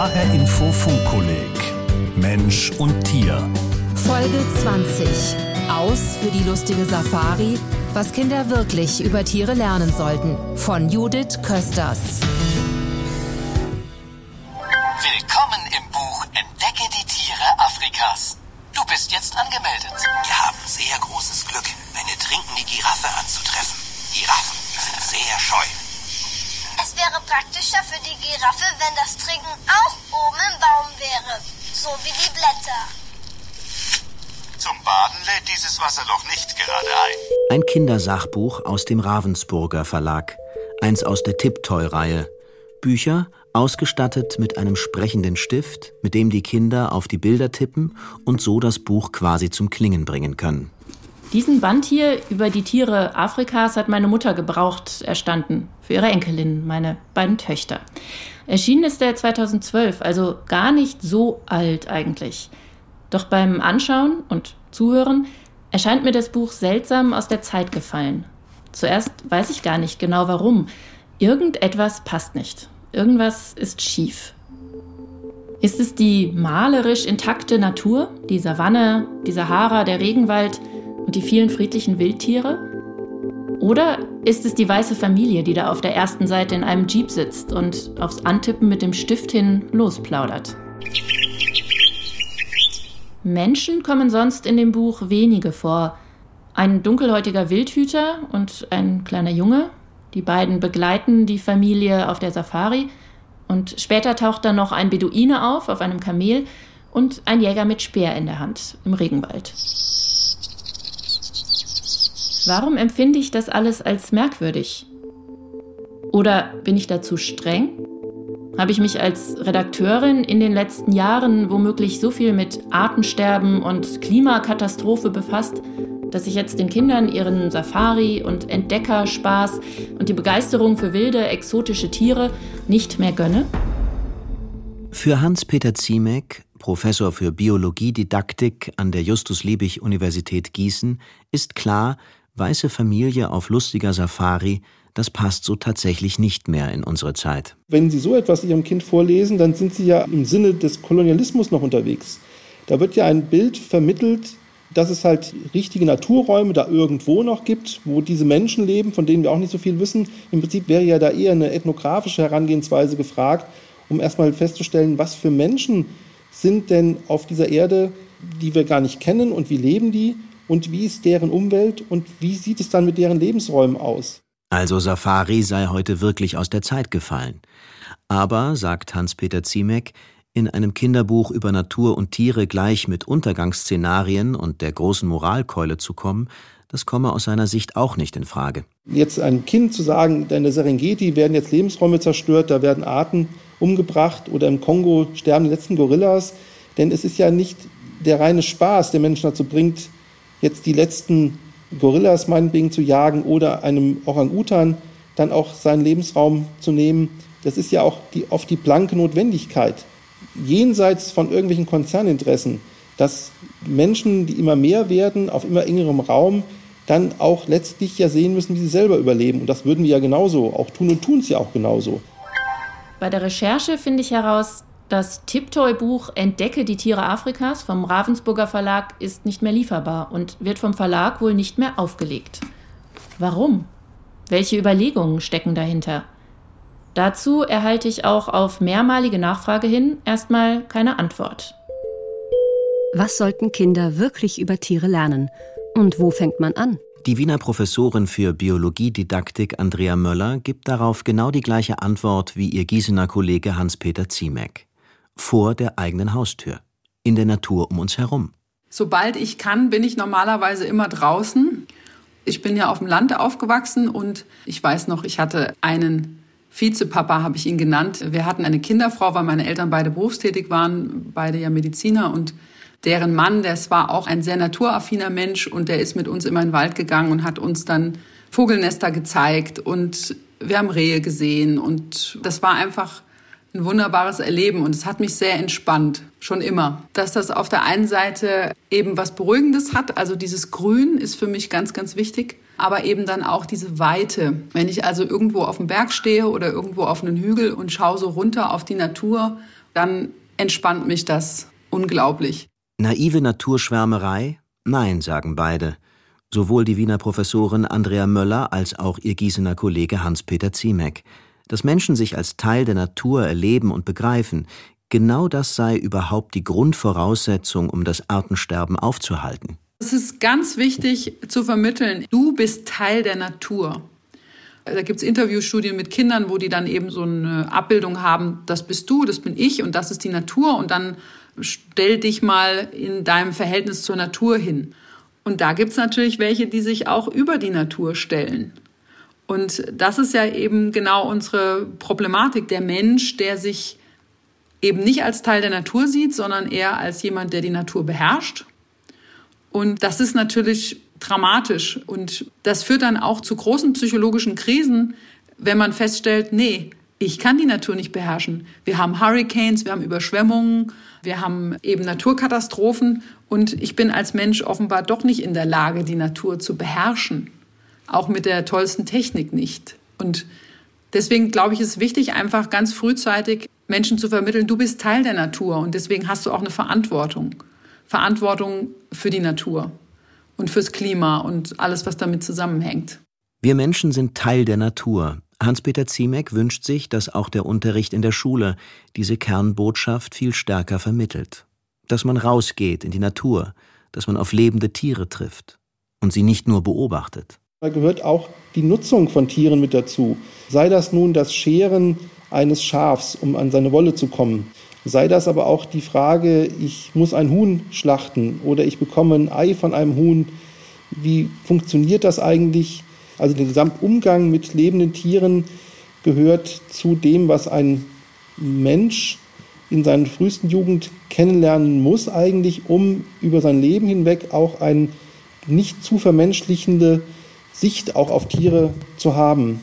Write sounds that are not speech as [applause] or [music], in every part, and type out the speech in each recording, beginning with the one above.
HR Info Funkkolleg Mensch und Tier. Folge 20. Aus für die lustige Safari, was Kinder wirklich über Tiere lernen sollten. Von Judith Kösters. Praktischer für die Giraffe, wenn das Trinken auch oben im Baum wäre. So wie die Blätter. Zum Baden lädt dieses Wasserloch nicht gerade ein. Ein Kindersachbuch aus dem Ravensburger Verlag. Eins aus der Tiptoy-Reihe. Bücher ausgestattet mit einem sprechenden Stift, mit dem die Kinder auf die Bilder tippen und so das Buch quasi zum Klingen bringen können. Diesen Band hier über die Tiere Afrikas hat meine Mutter gebraucht erstanden. Für ihre Enkelin, meine beiden Töchter. Erschienen ist er 2012, also gar nicht so alt eigentlich. Doch beim Anschauen und Zuhören erscheint mir das Buch seltsam aus der Zeit gefallen. Zuerst weiß ich gar nicht genau warum. Irgendetwas passt nicht. Irgendwas ist schief. Ist es die malerisch intakte Natur, die Savanne, die Sahara, der Regenwald, und die vielen friedlichen Wildtiere? Oder ist es die weiße Familie, die da auf der ersten Seite in einem Jeep sitzt und aufs Antippen mit dem Stift hin losplaudert? Menschen kommen sonst in dem Buch wenige vor. Ein dunkelhäutiger Wildhüter und ein kleiner Junge. Die beiden begleiten die Familie auf der Safari. Und später taucht dann noch ein Beduine auf, auf einem Kamel, und ein Jäger mit Speer in der Hand im Regenwald. Warum empfinde ich das alles als merkwürdig? Oder bin ich dazu streng? Habe ich mich als Redakteurin in den letzten Jahren womöglich so viel mit Artensterben und Klimakatastrophe befasst, dass ich jetzt den Kindern ihren Safari- und Entdeckerspaß und die Begeisterung für wilde, exotische Tiere nicht mehr gönne? Für Hans-Peter Ziemek, Professor für Biologiedidaktik an der Justus-Liebig-Universität Gießen, ist klar, weiße Familie auf lustiger Safari, das passt so tatsächlich nicht mehr in unsere Zeit. Wenn Sie so etwas Ihrem Kind vorlesen, dann sind Sie ja im Sinne des Kolonialismus noch unterwegs. Da wird ja ein Bild vermittelt, dass es halt richtige Naturräume da irgendwo noch gibt, wo diese Menschen leben, von denen wir auch nicht so viel wissen. Im Prinzip wäre ja da eher eine ethnografische Herangehensweise gefragt, um erstmal festzustellen, was für Menschen sind denn auf dieser Erde, die wir gar nicht kennen und wie leben die und wie ist deren Umwelt und wie sieht es dann mit deren Lebensräumen aus. Also Safari sei heute wirklich aus der Zeit gefallen. Aber, sagt Hans-Peter Ziemek, in einem Kinderbuch über Natur und Tiere gleich mit Untergangsszenarien und der großen Moralkeule zu kommen, das komme aus seiner Sicht auch nicht in Frage. Jetzt einem Kind zu sagen, in der Serengeti werden jetzt Lebensräume zerstört, da werden Arten umgebracht oder im Kongo sterben die letzten Gorillas, denn es ist ja nicht der reine Spaß, der Menschen dazu bringt, jetzt die letzten Gorillas meinetwegen zu jagen oder einem Orang-Utan dann auch seinen Lebensraum zu nehmen. Das ist ja auch die, oft die blanke Notwendigkeit, jenseits von irgendwelchen Konzerninteressen, dass Menschen, die immer mehr werden, auf immer engerem Raum, dann auch letztlich ja sehen müssen, wie sie selber überleben. Und das würden wir ja genauso auch tun und tun es ja auch genauso. Bei der Recherche finde ich heraus, das Tiptoy-Buch Entdecke die Tiere Afrikas vom Ravensburger Verlag ist nicht mehr lieferbar und wird vom Verlag wohl nicht mehr aufgelegt. Warum? Welche Überlegungen stecken dahinter? Dazu erhalte ich auch auf mehrmalige Nachfrage hin erstmal keine Antwort. Was sollten Kinder wirklich über Tiere lernen? Und wo fängt man an? Die Wiener Professorin für Biologiedidaktik Andrea Möller gibt darauf genau die gleiche Antwort wie ihr Gießener Kollege Hans-Peter Ziemek vor der eigenen Haustür, in der Natur um uns herum. Sobald ich kann, bin ich normalerweise immer draußen. Ich bin ja auf dem Land aufgewachsen und ich weiß noch, ich hatte einen Vizepapa, habe ich ihn genannt. Wir hatten eine Kinderfrau, weil meine Eltern beide berufstätig waren, beide ja Mediziner und deren Mann, das war auch ein sehr naturaffiner Mensch und der ist mit uns immer in den Wald gegangen und hat uns dann Vogelnester gezeigt und wir haben Rehe gesehen und das war einfach ein wunderbares Erleben und es hat mich sehr entspannt, schon immer. Dass das auf der einen Seite eben was Beruhigendes hat, also dieses Grün ist für mich ganz, ganz wichtig, aber eben dann auch diese Weite. Wenn ich also irgendwo auf dem Berg stehe oder irgendwo auf einem Hügel und schaue so runter auf die Natur dann entspannt mich das unglaublich. Naive Naturschwärmerei? Nein, sagen beide. Sowohl die Wiener Professorin Andrea Möller als auch ihr Gießener Kollege Hans-Peter Ziemek. Dass Menschen sich als Teil der Natur erleben und begreifen, genau das sei überhaupt die Grundvoraussetzung, um das Artensterben aufzuhalten. Es ist ganz wichtig zu vermitteln, du bist Teil der Natur. Da gibt es Interviewstudien mit Kindern, wo die dann eben so eine Abbildung haben, das bist du, das bin ich und das ist die Natur und dann stell dich mal in deinem Verhältnis zur Natur hin. Und da gibt es natürlich welche, die sich auch über die Natur stellen. Und das ist ja eben genau unsere Problematik. Der Mensch, der sich eben nicht als Teil der Natur sieht, sondern eher als jemand, der die Natur beherrscht und das ist natürlich dramatisch. Und das führt dann auch zu großen psychologischen Krisen, wenn man feststellt, nee, ich kann die Natur nicht beherrschen. Wir haben Hurricanes, wir haben Überschwemmungen, wir haben eben Naturkatastrophen und ich bin als Mensch offenbar doch nicht in der Lage, die Natur zu beherrschen. Auch mit der tollsten Technik nicht. Und deswegen glaube ich, ist wichtig, einfach ganz frühzeitig Menschen zu vermitteln, du bist Teil der Natur und deswegen hast du auch eine Verantwortung. Verantwortung für die Natur und fürs Klima und alles, was damit zusammenhängt. Wir Menschen sind Teil der Natur. Hans-Peter Ziemek wünscht sich, dass auch der Unterricht in der Schule diese Kernbotschaft viel stärker vermittelt. Dass man rausgeht in die Natur, dass man auf lebende Tiere trifft und sie nicht nur beobachtet. Da gehört auch die Nutzung von Tieren mit dazu. Sei das nun das Scheren eines Schafs, um an seine Wolle zu kommen, Sei das aber auch die Frage, ich muss ein Huhn schlachten oder ich bekomme ein Ei von einem Huhn. Wie funktioniert das eigentlich? Also der Gesamtumgang mit lebenden Tieren gehört zu dem, was ein Mensch in seiner frühesten Jugend kennenlernen muss eigentlich, um über sein Leben hinweg auch eine nicht zu vermenschlichende Sicht auch auf Tiere zu haben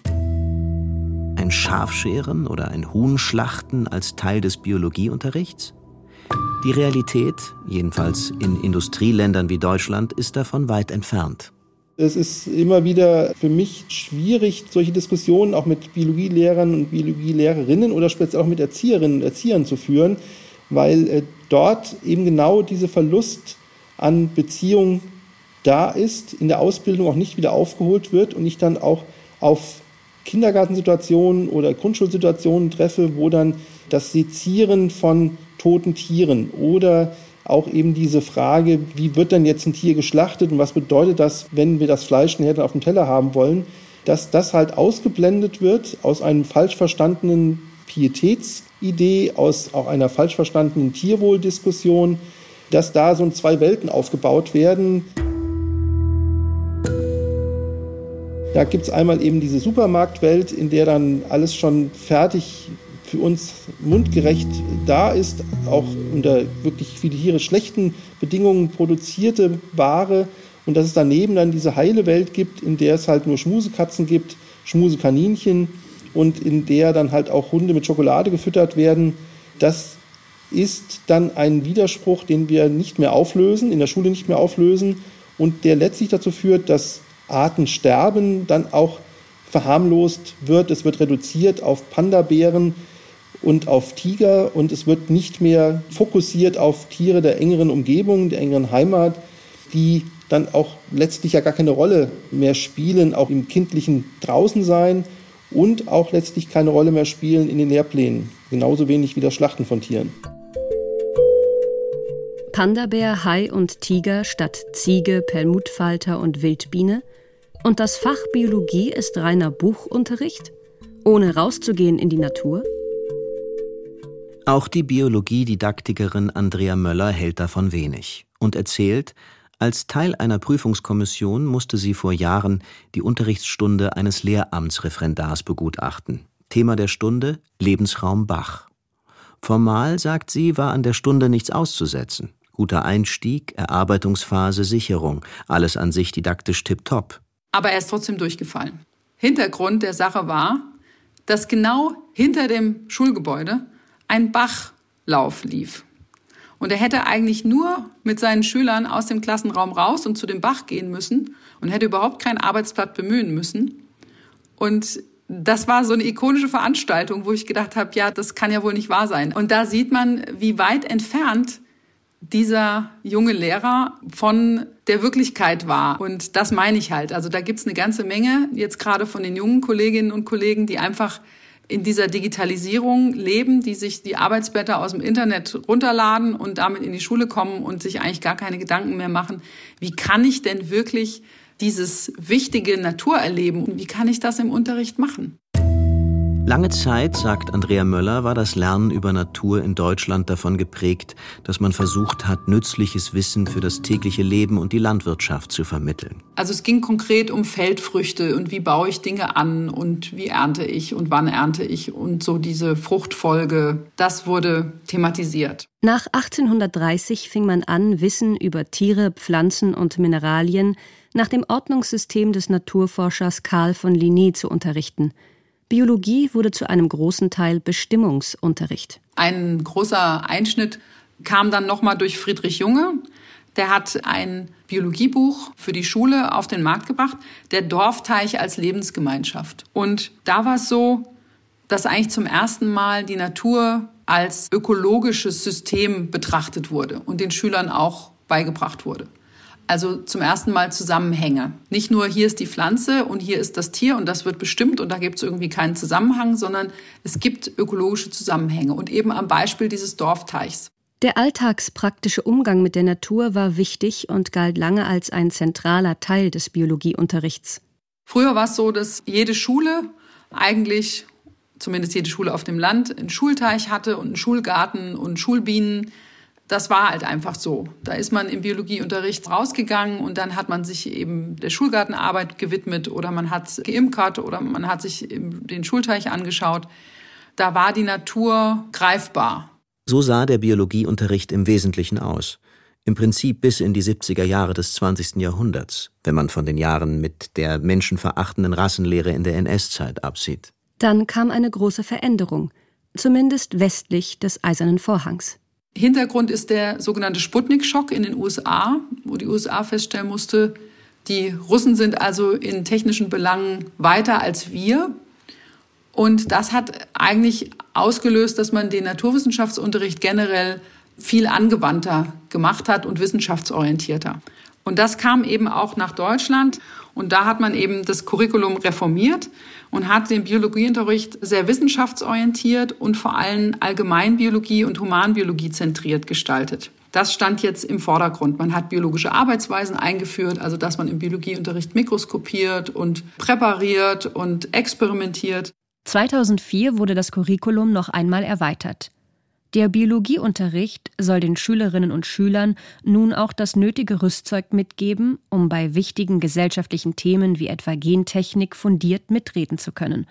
ein Schafscheren oder ein Huhn schlachten als Teil des Biologieunterrichts? Die Realität, jedenfalls in Industrieländern wie Deutschland, ist davon weit entfernt. Es ist immer wieder für mich schwierig, solche Diskussionen auch mit Biologielehrern und Biologielehrerinnen oder speziell auch mit Erzieherinnen und Erziehern zu führen, weil äh, dort eben genau dieser Verlust an Beziehung da ist, in der Ausbildung auch nicht wieder aufgeholt wird und ich dann auch auf Kindergartensituationen oder Grundschulsituationen treffe, wo dann das Sezieren von toten Tieren oder auch eben diese Frage, wie wird denn jetzt ein Tier geschlachtet und was bedeutet das, wenn wir das Fleisch nachher auf dem Teller haben wollen, dass das halt ausgeblendet wird aus einem falsch verstandenen Pietätsidee, aus auch einer falsch verstandenen Tierwohldiskussion, dass da so zwei Welten aufgebaut werden. Da gibt es einmal eben diese Supermarktwelt, in der dann alles schon fertig für uns mundgerecht da ist, auch unter wirklich für die Tiere schlechten Bedingungen produzierte Ware. Und dass es daneben dann diese heile Welt gibt, in der es halt nur Schmusekatzen gibt, Schmusekaninchen und in der dann halt auch Hunde mit Schokolade gefüttert werden. Das ist dann ein Widerspruch, den wir nicht mehr auflösen, in der Schule nicht mehr auflösen und der letztlich dazu führt, dass Artensterben dann auch verharmlost wird. Es wird reduziert auf Panda-Bären und auf Tiger und es wird nicht mehr fokussiert auf Tiere der engeren Umgebung, der engeren Heimat, die dann auch letztlich ja gar keine Rolle mehr spielen, auch im kindlichen Draußensein und auch letztlich keine Rolle mehr spielen in den Lehrplänen. Genauso wenig wie das Schlachten von Tieren. Panda-Bär, Hai und Tiger statt Ziege, Perlmuttfalter und Wildbiene – und das Fach Biologie ist reiner Buchunterricht, ohne rauszugehen in die Natur? Auch die Biologiedidaktikerin Andrea Möller hält davon wenig und erzählt, als Teil einer Prüfungskommission musste sie vor Jahren die Unterrichtsstunde eines Lehramtsreferendars begutachten. Thema der Stunde Lebensraum Bach. Formal, sagt sie, war an der Stunde nichts auszusetzen. Guter Einstieg, Erarbeitungsphase, Sicherung, alles an sich didaktisch tipptopp aber er ist trotzdem durchgefallen. Hintergrund der Sache war, dass genau hinter dem Schulgebäude ein Bachlauf lief. Und er hätte eigentlich nur mit seinen Schülern aus dem Klassenraum raus und zu dem Bach gehen müssen und hätte überhaupt kein Arbeitsblatt bemühen müssen. Und das war so eine ikonische Veranstaltung, wo ich gedacht habe, ja, das kann ja wohl nicht wahr sein. Und da sieht man, wie weit entfernt dieser junge Lehrer von der Wirklichkeit war. Und das meine ich halt. Also da gibt's eine ganze Menge jetzt gerade von den jungen Kolleginnen und Kollegen, die einfach in dieser Digitalisierung leben, die sich die Arbeitsblätter aus dem Internet runterladen und damit in die Schule kommen und sich eigentlich gar keine Gedanken mehr machen, wie kann ich denn wirklich dieses wichtige Naturerleben, wie kann ich das im Unterricht machen? Lange Zeit, sagt Andrea Möller, war das Lernen über Natur in Deutschland davon geprägt, dass man versucht hat, nützliches Wissen für das tägliche Leben und die Landwirtschaft zu vermitteln. Also es ging konkret um Feldfrüchte und wie baue ich Dinge an und wie ernte ich und wann ernte ich und so diese Fruchtfolge, das wurde thematisiert. Nach 1830 fing man an, Wissen über Tiere, Pflanzen und Mineralien nach dem Ordnungssystem des Naturforschers Karl von Linné zu unterrichten – Biologie wurde zu einem großen Teil Bestimmungsunterricht. Ein großer Einschnitt kam dann nochmal durch Friedrich Junge. Der hat ein Biologiebuch für die Schule auf den Markt gebracht, der Dorfteich als Lebensgemeinschaft. Und da war es so, dass eigentlich zum ersten Mal die Natur als ökologisches System betrachtet wurde und den Schülern auch beigebracht wurde. Also zum ersten Mal Zusammenhänge. Nicht nur hier ist die Pflanze und hier ist das Tier und das wird bestimmt und da gibt es irgendwie keinen Zusammenhang, sondern es gibt ökologische Zusammenhänge und eben am Beispiel dieses Dorfteichs. Der alltagspraktische Umgang mit der Natur war wichtig und galt lange als ein zentraler Teil des Biologieunterrichts. Früher war es so, dass jede Schule eigentlich, zumindest jede Schule auf dem Land, einen Schulteich hatte und einen Schulgarten und Schulbienen das war halt einfach so. Da ist man im Biologieunterricht rausgegangen und dann hat man sich eben der Schulgartenarbeit gewidmet oder man hat geimkert oder man hat sich den Schulteich angeschaut. Da war die Natur greifbar. So sah der Biologieunterricht im Wesentlichen aus. Im Prinzip bis in die 70er Jahre des 20. Jahrhunderts, wenn man von den Jahren mit der menschenverachtenden Rassenlehre in der NS-Zeit absieht. Dann kam eine große Veränderung, zumindest westlich des Eisernen Vorhangs. Hintergrund ist der sogenannte Sputnik-Schock in den USA, wo die USA feststellen musste, die Russen sind also in technischen Belangen weiter als wir. Und das hat eigentlich ausgelöst, dass man den Naturwissenschaftsunterricht generell viel angewandter gemacht hat und wissenschaftsorientierter. Und das kam eben auch nach Deutschland. Und da hat man eben das Curriculum reformiert und hat den Biologieunterricht sehr wissenschaftsorientiert und vor allem Allgemeinbiologie und Humanbiologie zentriert gestaltet. Das stand jetzt im Vordergrund. Man hat biologische Arbeitsweisen eingeführt, also dass man im Biologieunterricht mikroskopiert und präpariert und experimentiert. 2004 wurde das Curriculum noch einmal erweitert. Der Biologieunterricht soll den Schülerinnen und Schülern nun auch das nötige Rüstzeug mitgeben, um bei wichtigen gesellschaftlichen Themen wie etwa Gentechnik fundiert mitreden zu können.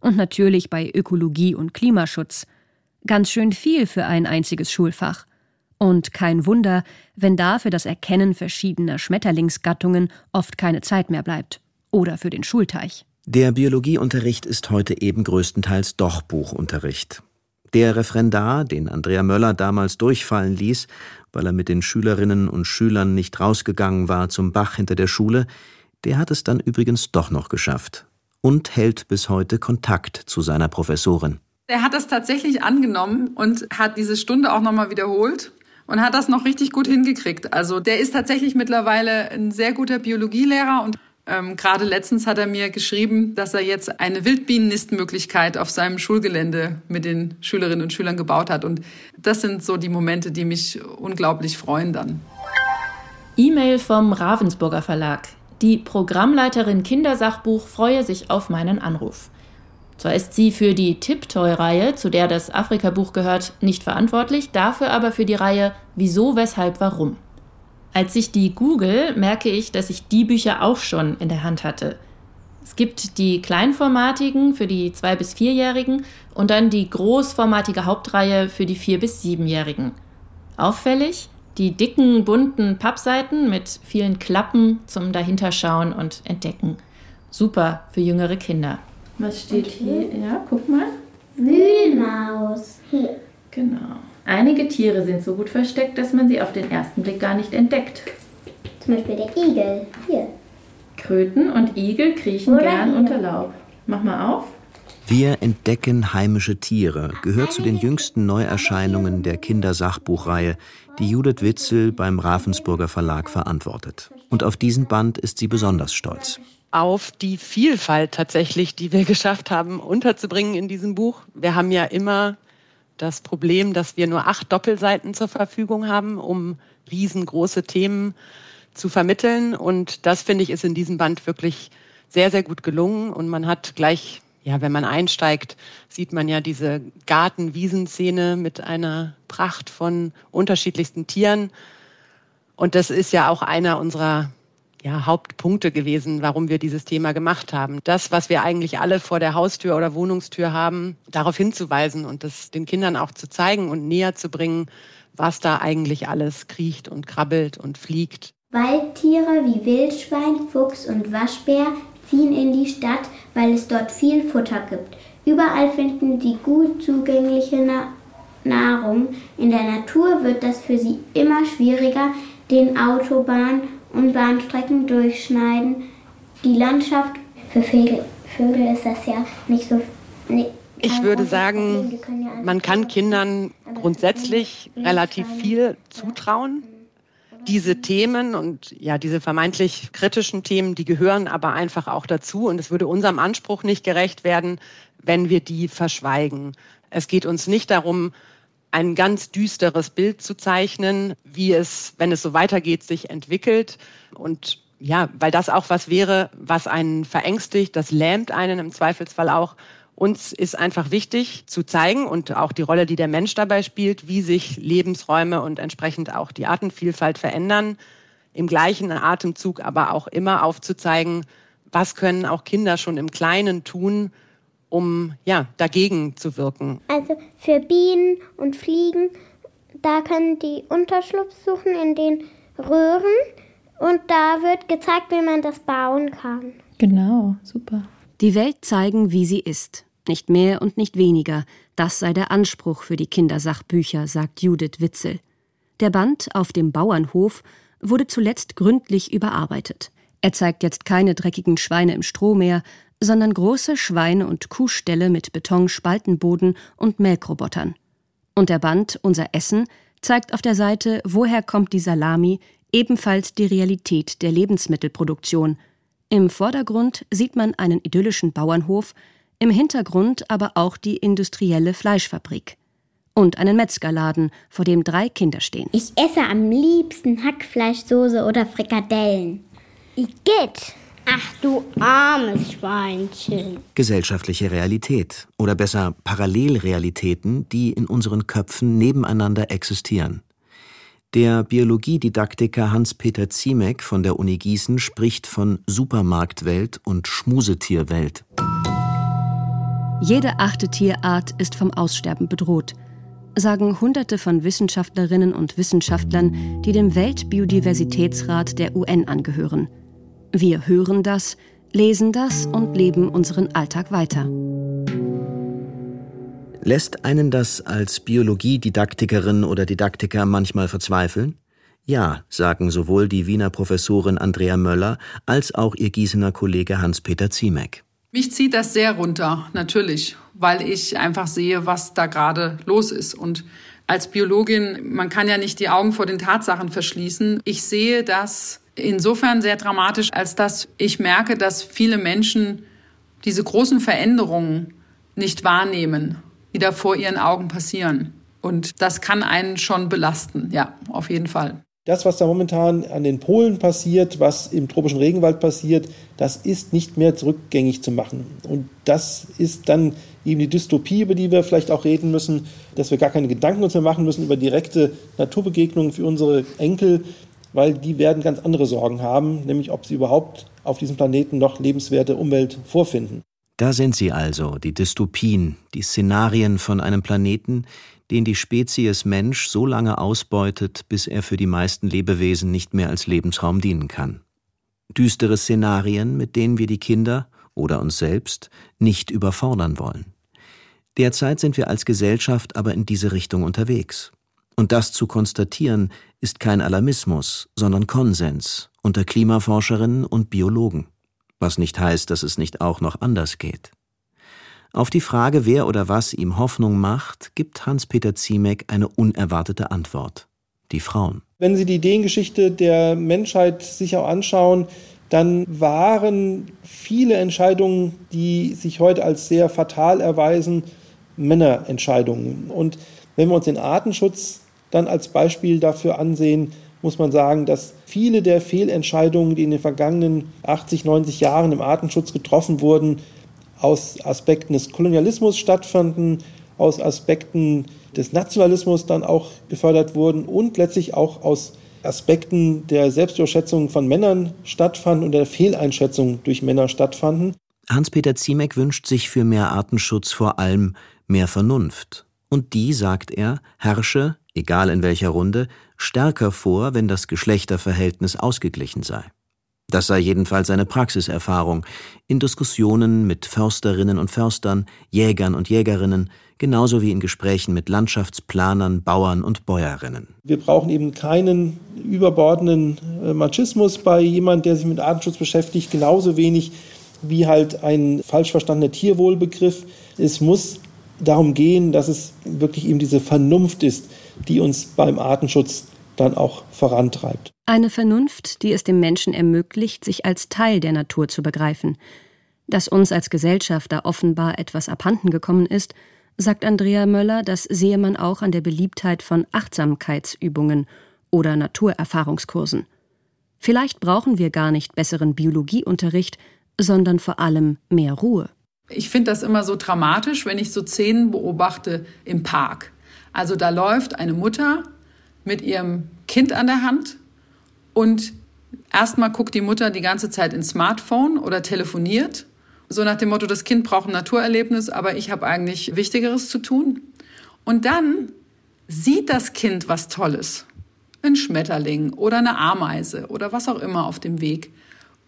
Und natürlich bei Ökologie und Klimaschutz. Ganz schön viel für ein einziges Schulfach. Und kein Wunder, wenn da für das Erkennen verschiedener Schmetterlingsgattungen oft keine Zeit mehr bleibt. Oder für den Schulteich. Der Biologieunterricht ist heute eben größtenteils doch Buchunterricht. Der Referendar, den Andrea Möller damals durchfallen ließ, weil er mit den Schülerinnen und Schülern nicht rausgegangen war zum Bach hinter der Schule, der hat es dann übrigens doch noch geschafft und hält bis heute Kontakt zu seiner Professorin. Er hat das tatsächlich angenommen und hat diese Stunde auch nochmal wiederholt und hat das noch richtig gut hingekriegt. Also der ist tatsächlich mittlerweile ein sehr guter Biologielehrer und ähm, Gerade letztens hat er mir geschrieben, dass er jetzt eine Wildbienennistmöglichkeit auf seinem Schulgelände mit den Schülerinnen und Schülern gebaut hat. Und das sind so die Momente, die mich unglaublich freuen dann. E-Mail vom Ravensburger Verlag. Die Programmleiterin Kindersachbuch freue sich auf meinen Anruf. Zwar ist sie für die Tiptoy-Reihe, zu der das Afrika-Buch gehört, nicht verantwortlich, dafür aber für die Reihe Wieso, Weshalb, Warum. Als ich die google, merke ich, dass ich die Bücher auch schon in der Hand hatte. Es gibt die kleinformatigen für die zwei bis vierjährigen und dann die großformatige Hauptreihe für die vier bis siebenjährigen. Auffällig die dicken bunten Pappseiten mit vielen Klappen zum dahinterschauen und entdecken. Super für jüngere Kinder. Was steht hier? Ja, guck mal. Wühlmaus. Genau. Einige Tiere sind so gut versteckt, dass man sie auf den ersten Blick gar nicht entdeckt. Zum Beispiel der Igel. Hier. Kröten und Igel kriechen Oder gern hier. unter Laub. Mach mal auf. Wir entdecken heimische Tiere gehört zu den jüngsten Neuerscheinungen der Kindersachbuchreihe, die Judith Witzel beim Ravensburger Verlag verantwortet. Und auf diesen Band ist sie besonders stolz. Auf die Vielfalt tatsächlich, die wir [laughs] geschafft haben, unterzubringen in diesem Buch. Wir haben ja immer das Problem, dass wir nur acht Doppelseiten zur Verfügung haben, um riesengroße Themen zu vermitteln. Und das, finde ich, ist in diesem Band wirklich sehr, sehr gut gelungen. Und man hat gleich, ja, wenn man einsteigt, sieht man ja diese Garten-Wiesenszene mit einer Pracht von unterschiedlichsten Tieren. Und das ist ja auch einer unserer ja, Hauptpunkte gewesen, warum wir dieses Thema gemacht haben. Das, was wir eigentlich alle vor der Haustür oder Wohnungstür haben, darauf hinzuweisen und das den Kindern auch zu zeigen und näher zu bringen, was da eigentlich alles kriecht und krabbelt und fliegt. Waldtiere wie Wildschwein, Fuchs und Waschbär ziehen in die Stadt, weil es dort viel Futter gibt. Überall finden sie gut zugängliche Na Nahrung. In der Natur wird das für sie immer schwieriger, den Autobahn und Bahnstrecken durchschneiden. Die Landschaft für Vögel, Vögel ist das ja nicht so. Nicht, ich würde sagen, man kann Kindern grundsätzlich relativ viel zutrauen. Diese Themen und ja, diese vermeintlich kritischen Themen, die gehören aber einfach auch dazu. Und es würde unserem Anspruch nicht gerecht werden, wenn wir die verschweigen. Es geht uns nicht darum, ein ganz düsteres Bild zu zeichnen, wie es, wenn es so weitergeht, sich entwickelt. Und ja, weil das auch was wäre, was einen verängstigt, das lähmt einen im Zweifelsfall auch. Uns ist einfach wichtig zu zeigen und auch die Rolle, die der Mensch dabei spielt, wie sich Lebensräume und entsprechend auch die Artenvielfalt verändern. Im gleichen Atemzug aber auch immer aufzuzeigen, was können auch Kinder schon im Kleinen tun, um ja, dagegen zu wirken? Also für Bienen und Fliegen, da können die Unterschlupf suchen in den Röhren und da wird gezeigt, wie man das bauen kann. Genau, super. Die Welt zeigen, wie sie ist. Nicht mehr und nicht weniger. Das sei der Anspruch für die Kindersachbücher, sagt Judith Witzel. Der Band auf dem Bauernhof wurde zuletzt gründlich überarbeitet. Er zeigt jetzt keine dreckigen Schweine im Stroh mehr, sondern große Schweine- und Kuhställe mit Betonspaltenboden und Melkrobotern. Und der Band Unser Essen zeigt auf der Seite Woher kommt die Salami ebenfalls die Realität der Lebensmittelproduktion. Im Vordergrund sieht man einen idyllischen Bauernhof, im Hintergrund aber auch die industrielle Fleischfabrik. Und einen Metzgerladen, vor dem drei Kinder stehen. Ich esse am liebsten Hackfleischsoße oder Frikadellen. Igitt! Ach du armes Schweinchen. Gesellschaftliche Realität oder besser Parallelrealitäten, die in unseren Köpfen nebeneinander existieren. Der Biologiedidaktiker Hans-Peter Ziemek von der Uni Gießen spricht von Supermarktwelt und Schmusetierwelt. Jede achte Tierart ist vom Aussterben bedroht, sagen Hunderte von Wissenschaftlerinnen und Wissenschaftlern, die dem Weltbiodiversitätsrat der UN angehören. Wir hören das, lesen das und leben unseren Alltag weiter. Lässt einen das als Biologiedidaktikerin oder Didaktiker manchmal verzweifeln? Ja, sagen sowohl die Wiener Professorin Andrea Möller als auch ihr Gießener Kollege Hans-Peter Ziemek. Mich zieht das sehr runter, natürlich, weil ich einfach sehe, was da gerade los ist. Und als Biologin, man kann ja nicht die Augen vor den Tatsachen verschließen. Ich sehe das insofern sehr dramatisch, als dass ich merke, dass viele Menschen diese großen Veränderungen nicht wahrnehmen, die da vor ihren Augen passieren. Und das kann einen schon belasten, ja, auf jeden Fall. Das, was da momentan an den Polen passiert, was im tropischen Regenwald passiert, das ist nicht mehr zurückgängig zu machen. Und das ist dann eben die Dystopie, über die wir vielleicht auch reden müssen, dass wir gar keine Gedanken uns mehr machen müssen über direkte Naturbegegnungen für unsere Enkel, weil die werden ganz andere Sorgen haben, nämlich ob sie überhaupt auf diesem Planeten noch lebenswerte Umwelt vorfinden. Da sind sie also, die Dystopien, die Szenarien von einem Planeten, den die Spezies Mensch so lange ausbeutet, bis er für die meisten Lebewesen nicht mehr als Lebensraum dienen kann. Düstere Szenarien, mit denen wir die Kinder oder uns selbst nicht überfordern wollen. Derzeit sind wir als Gesellschaft aber in diese Richtung unterwegs. Und das zu konstatieren, ist kein Alarmismus, sondern Konsens unter Klimaforscherinnen und Biologen. Was nicht heißt, dass es nicht auch noch anders geht. Auf die Frage, wer oder was ihm Hoffnung macht, gibt Hans-Peter Ziemek eine unerwartete Antwort. Die Frauen. Wenn Sie die Ideengeschichte der Menschheit sich auch anschauen, dann waren viele Entscheidungen, die sich heute als sehr fatal erweisen, Männerentscheidungen. Und wenn wir uns den Artenschutz dann als Beispiel dafür ansehen, muss man sagen, dass viele der Fehlentscheidungen, die in den vergangenen 80, 90 Jahren im Artenschutz getroffen wurden, aus Aspekten des Kolonialismus stattfanden, aus Aspekten des Nationalismus dann auch gefördert wurden und letztlich auch aus Aspekten der Selbstüberschätzung von Männern stattfanden und der Fehleinschätzung durch Männer stattfanden. Hans-Peter Ziemek wünscht sich für mehr Artenschutz vor allem mehr Vernunft. Und die, sagt er, herrsche, egal in welcher Runde, stärker vor, wenn das Geschlechterverhältnis ausgeglichen sei. Das sei jedenfalls seine Praxiserfahrung in Diskussionen mit Försterinnen und Förstern, Jägern und Jägerinnen, genauso wie in Gesprächen mit Landschaftsplanern, Bauern und Bäuerinnen. Wir brauchen eben keinen überbordenden äh, Machismus bei jemandem, der sich mit Artenschutz beschäftigt, genauso wenig wie halt ein falsch verstandener Tierwohlbegriff. Es muss darum gehen, dass es wirklich eben diese Vernunft ist, die uns beim Artenschutz dann auch vorantreibt. Eine Vernunft, die es dem Menschen ermöglicht, sich als Teil der Natur zu begreifen. Dass uns als Gesellschaft da offenbar etwas abhanden gekommen ist, sagt Andrea Möller, das sehe man auch an der Beliebtheit von Achtsamkeitsübungen oder Naturerfahrungskursen. Vielleicht brauchen wir gar nicht besseren Biologieunterricht, sondern vor allem mehr Ruhe. Ich finde das immer so dramatisch, wenn ich so Szenen beobachte im Park. Also da läuft eine Mutter mit ihrem Kind an der Hand und erstmal guckt die Mutter die ganze Zeit ins Smartphone oder telefoniert. So nach dem Motto, das Kind braucht ein Naturerlebnis, aber ich habe eigentlich Wichtigeres zu tun. Und dann sieht das Kind was Tolles. Ein Schmetterling oder eine Ameise oder was auch immer auf dem Weg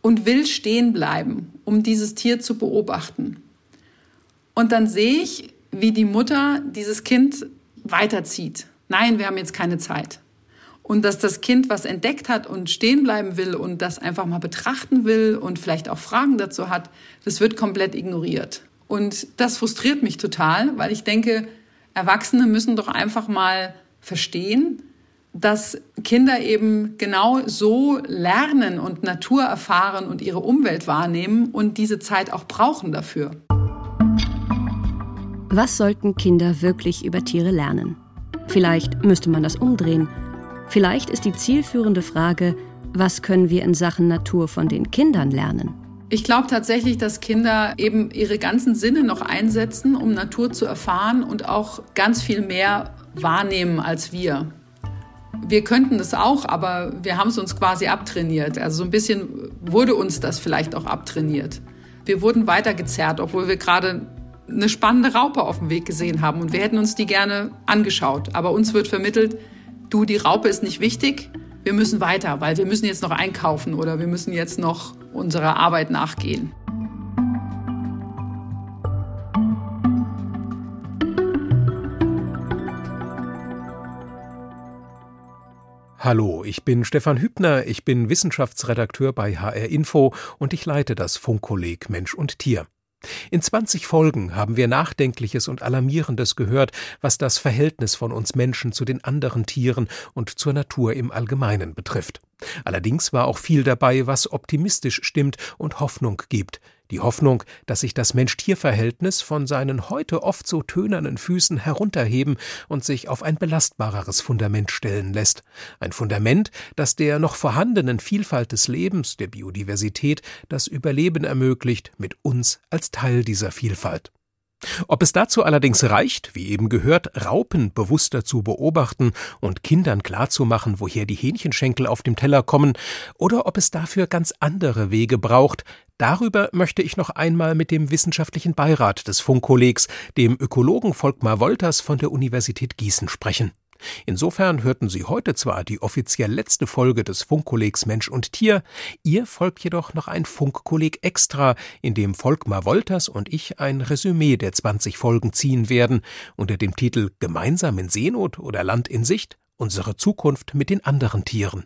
und will stehen bleiben, um dieses Tier zu beobachten. Und dann sehe ich, wie die Mutter dieses Kind weiterzieht nein, wir haben jetzt keine Zeit. Und dass das Kind was entdeckt hat und stehen bleiben will und das einfach mal betrachten will und vielleicht auch Fragen dazu hat, das wird komplett ignoriert. Und das frustriert mich total, weil ich denke, Erwachsene müssen doch einfach mal verstehen, dass Kinder eben genau so lernen und Natur erfahren und ihre Umwelt wahrnehmen und diese Zeit auch brauchen dafür. Was sollten Kinder wirklich über Tiere lernen? Vielleicht müsste man das umdrehen. Vielleicht ist die zielführende Frage, was können wir in Sachen Natur von den Kindern lernen? Ich glaube tatsächlich, dass Kinder eben ihre ganzen Sinne noch einsetzen, um Natur zu erfahren und auch ganz viel mehr wahrnehmen als wir. Wir könnten das auch, aber wir haben es uns quasi abtrainiert. Also so ein bisschen wurde uns das vielleicht auch abtrainiert. Wir wurden weitergezerrt, obwohl wir gerade eine spannende Raupe auf dem Weg gesehen haben und wir hätten uns die gerne angeschaut. Aber uns wird vermittelt, du, die Raupe ist nicht wichtig, wir müssen weiter, weil wir müssen jetzt noch einkaufen oder wir müssen jetzt noch unserer Arbeit nachgehen. Hallo, ich bin Stefan Hübner, ich bin Wissenschaftsredakteur bei HR Info und ich leite das Funkkolleg Mensch und Tier. In 20 Folgen haben wir Nachdenkliches und Alarmierendes gehört, was das Verhältnis von uns Menschen zu den anderen Tieren und zur Natur im Allgemeinen betrifft. Allerdings war auch viel dabei, was optimistisch stimmt und Hoffnung gibt. Die Hoffnung, dass sich das Mensch-Tier-Verhältnis von seinen heute oft so tönernen Füßen herunterheben und sich auf ein belastbareres Fundament stellen lässt. Ein Fundament, das der noch vorhandenen Vielfalt des Lebens, der Biodiversität, das Überleben ermöglicht, mit uns als Teil dieser Vielfalt. Ob es dazu allerdings reicht, wie eben gehört, Raupen bewusster zu beobachten und Kindern klarzumachen, woher die Hähnchenschenkel auf dem Teller kommen, oder ob es dafür ganz andere Wege braucht, darüber möchte ich noch einmal mit dem wissenschaftlichen Beirat des Funkkollegs, dem Ökologen Volkmar Wolters von der Universität Gießen sprechen. Insofern hörten Sie heute zwar die offiziell letzte Folge des Funkkollegs Mensch und Tier, ihr folgt jedoch noch ein Funkkolleg extra, in dem Volkmar Wolters und ich ein Resümee der 20 Folgen ziehen werden, unter dem Titel Gemeinsam in Seenot oder Land in Sicht, unsere Zukunft mit den anderen Tieren.